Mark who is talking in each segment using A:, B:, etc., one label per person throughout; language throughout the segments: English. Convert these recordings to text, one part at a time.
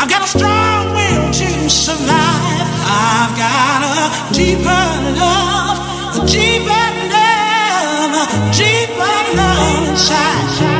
A: I've got a strong will to survive. I've got a deeper love, a deeper love, a deeper love inside.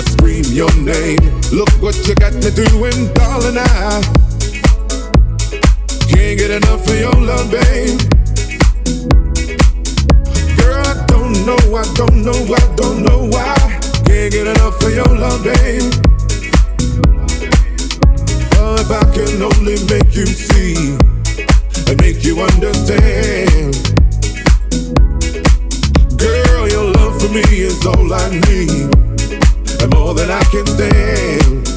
B: I scream your name. Look what you got me doing, darling. I can't get enough of your love, babe. Girl, I don't know, I don't know, I don't know why. Can't get enough of your love, babe. Oh, if I can only make you see and make you understand. Girl, your love for me is all I need, and more than I can stand.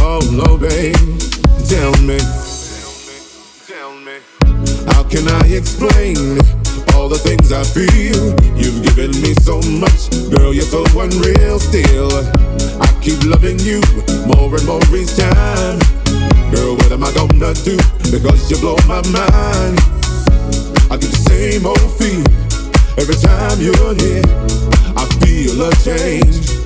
B: Oh no, babe, tell me, tell me, how can I explain all the things I feel? You've given me so much, girl, you're so unreal. Still, I keep loving you more and more each time. Girl, what am I gonna do? Because you blow my mind. I get the same old feel every time you're here. I feel a change.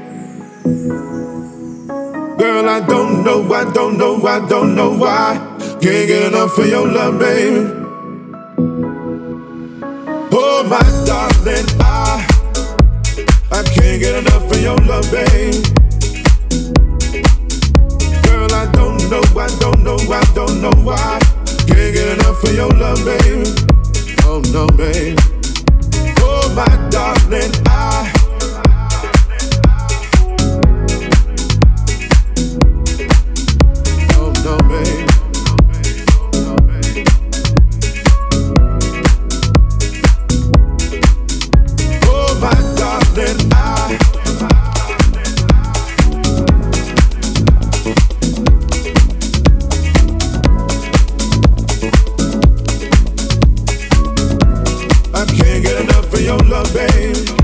B: Girl, I don't know, I don't know, I don't know why. Can't get enough of your love, babe. Oh, my darling, I I can't get enough of your love, babe. Girl, I don't know, I don't know, I don't know why. Can't get enough of your love, babe. Oh no, babe. Oh my darling, I. your love, babe.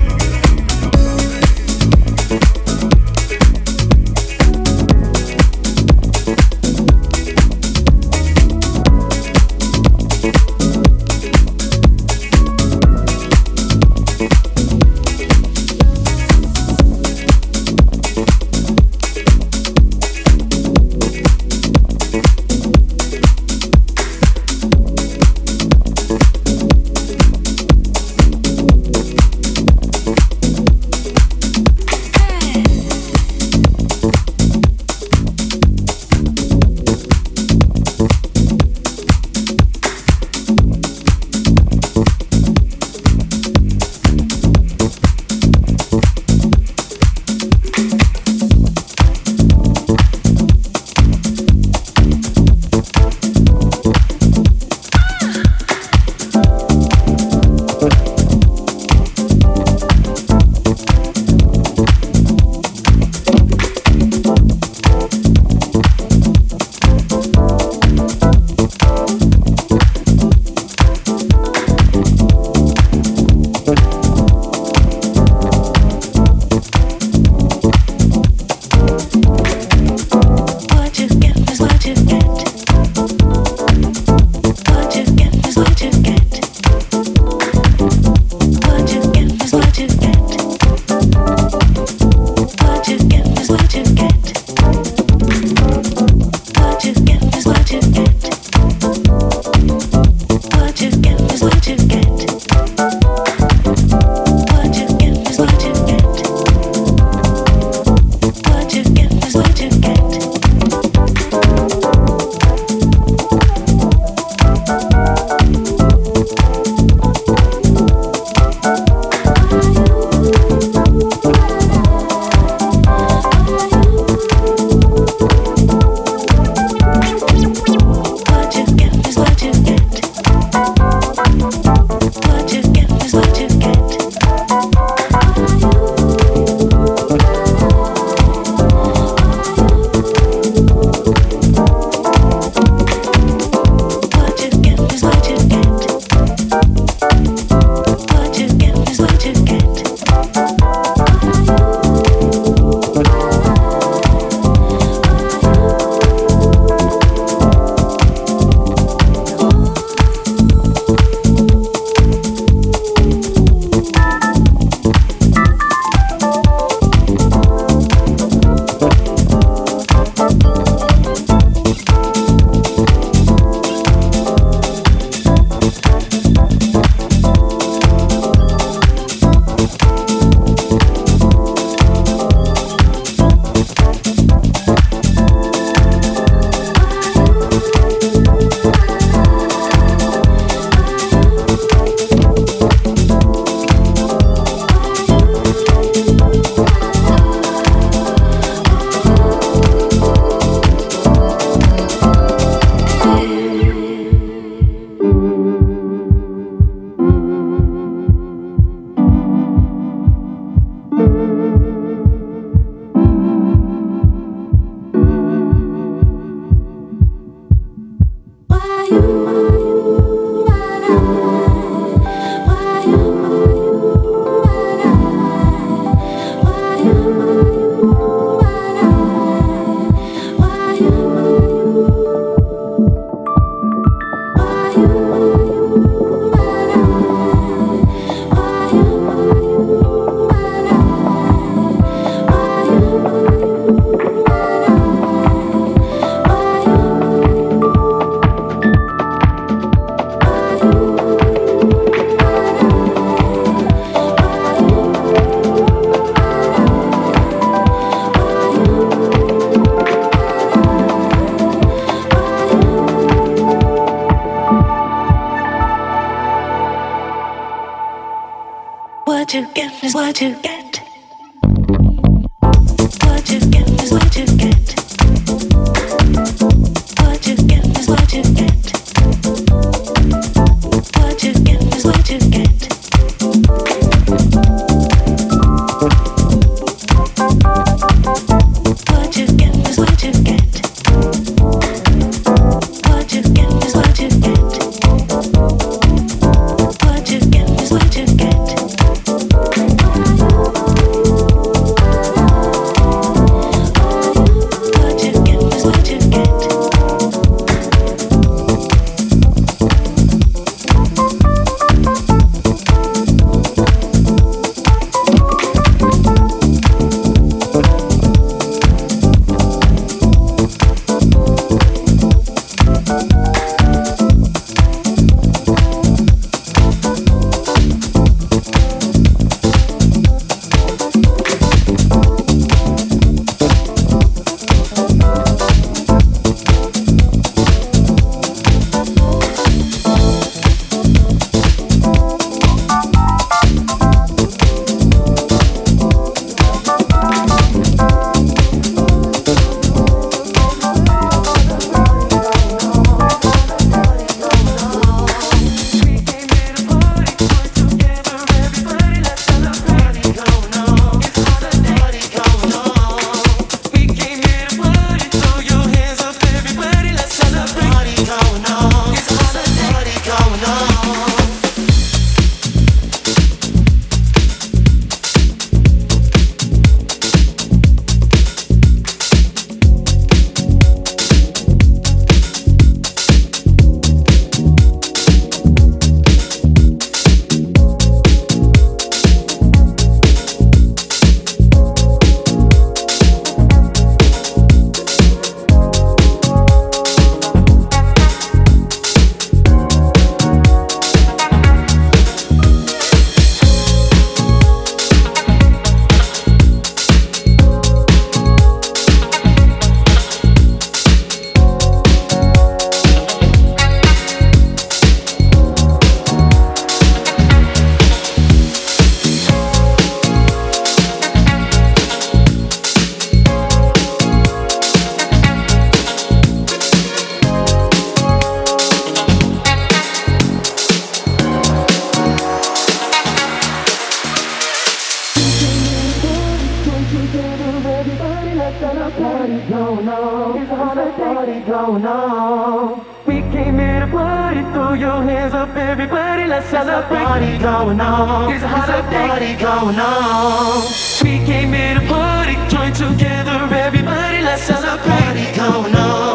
A: On. We came here to party, throw your hands up, everybody, let's celebrate. Party going on. It's a holiday. Party going on. We came here to party, join together, everybody, let's celebrate. Party going on.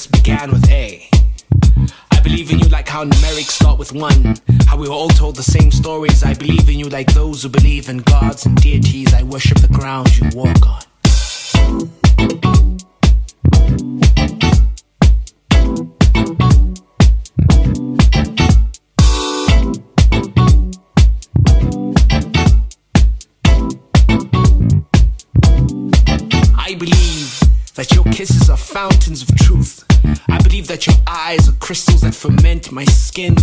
A: words began with A. I believe in you like how numerics start with one. How we were all told the same stories. I believe in you like those who believe in gods and deities. I worship the ground you walk on. I believe that your kisses are fountains of truth I believe that your eyes are crystals that ferment my skin.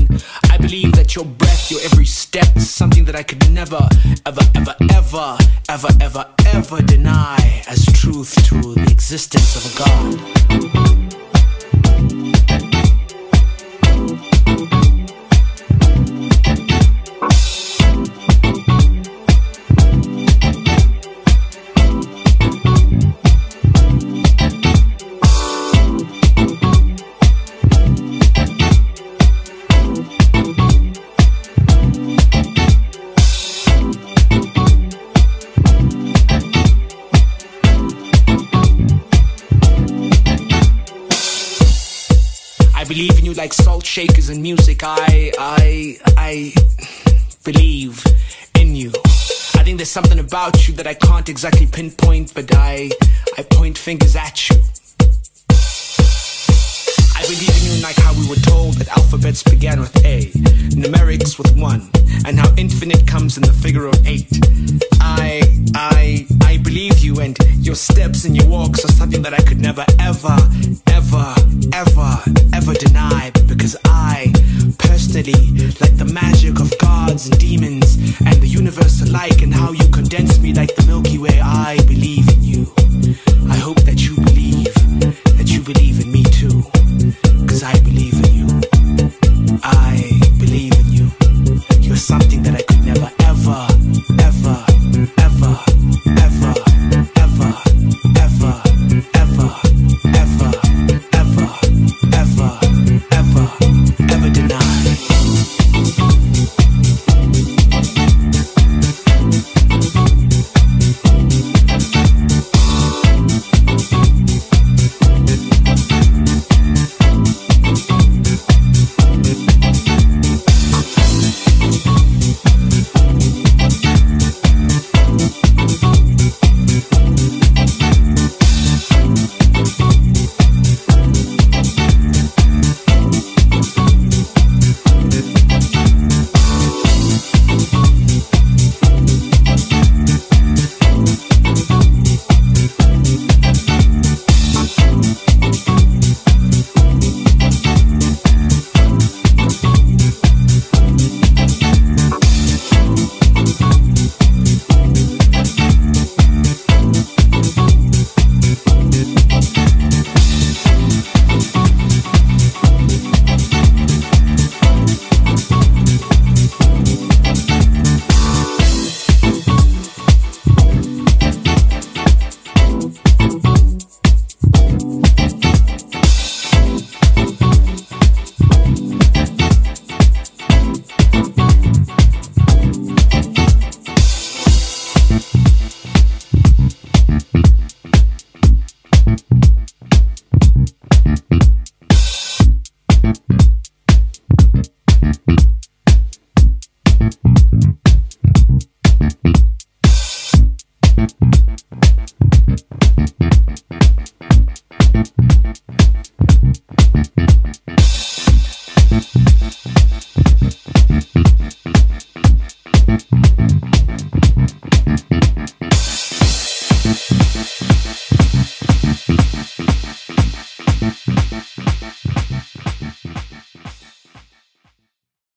A: I believe that your breath, your every step is something that I could never, ever, ever, ever, ever, ever, ever deny as truth to the existence of a God. Music. I, I, I believe in you. I think there's something about you that I can't exactly pinpoint, but I, I point fingers at you. I believe in you like how we were told that alphabets began with A, numerics with 1, and how infinite comes in the figure of 8. I, I, I believe you and your steps and your walks are something that I could never, ever, ever, ever, ever deny because I, personally, like the magic of gods and demons and the universe alike and how you condense me like the Milky Way, I believe in you. I hope that you believe, that you believe i believe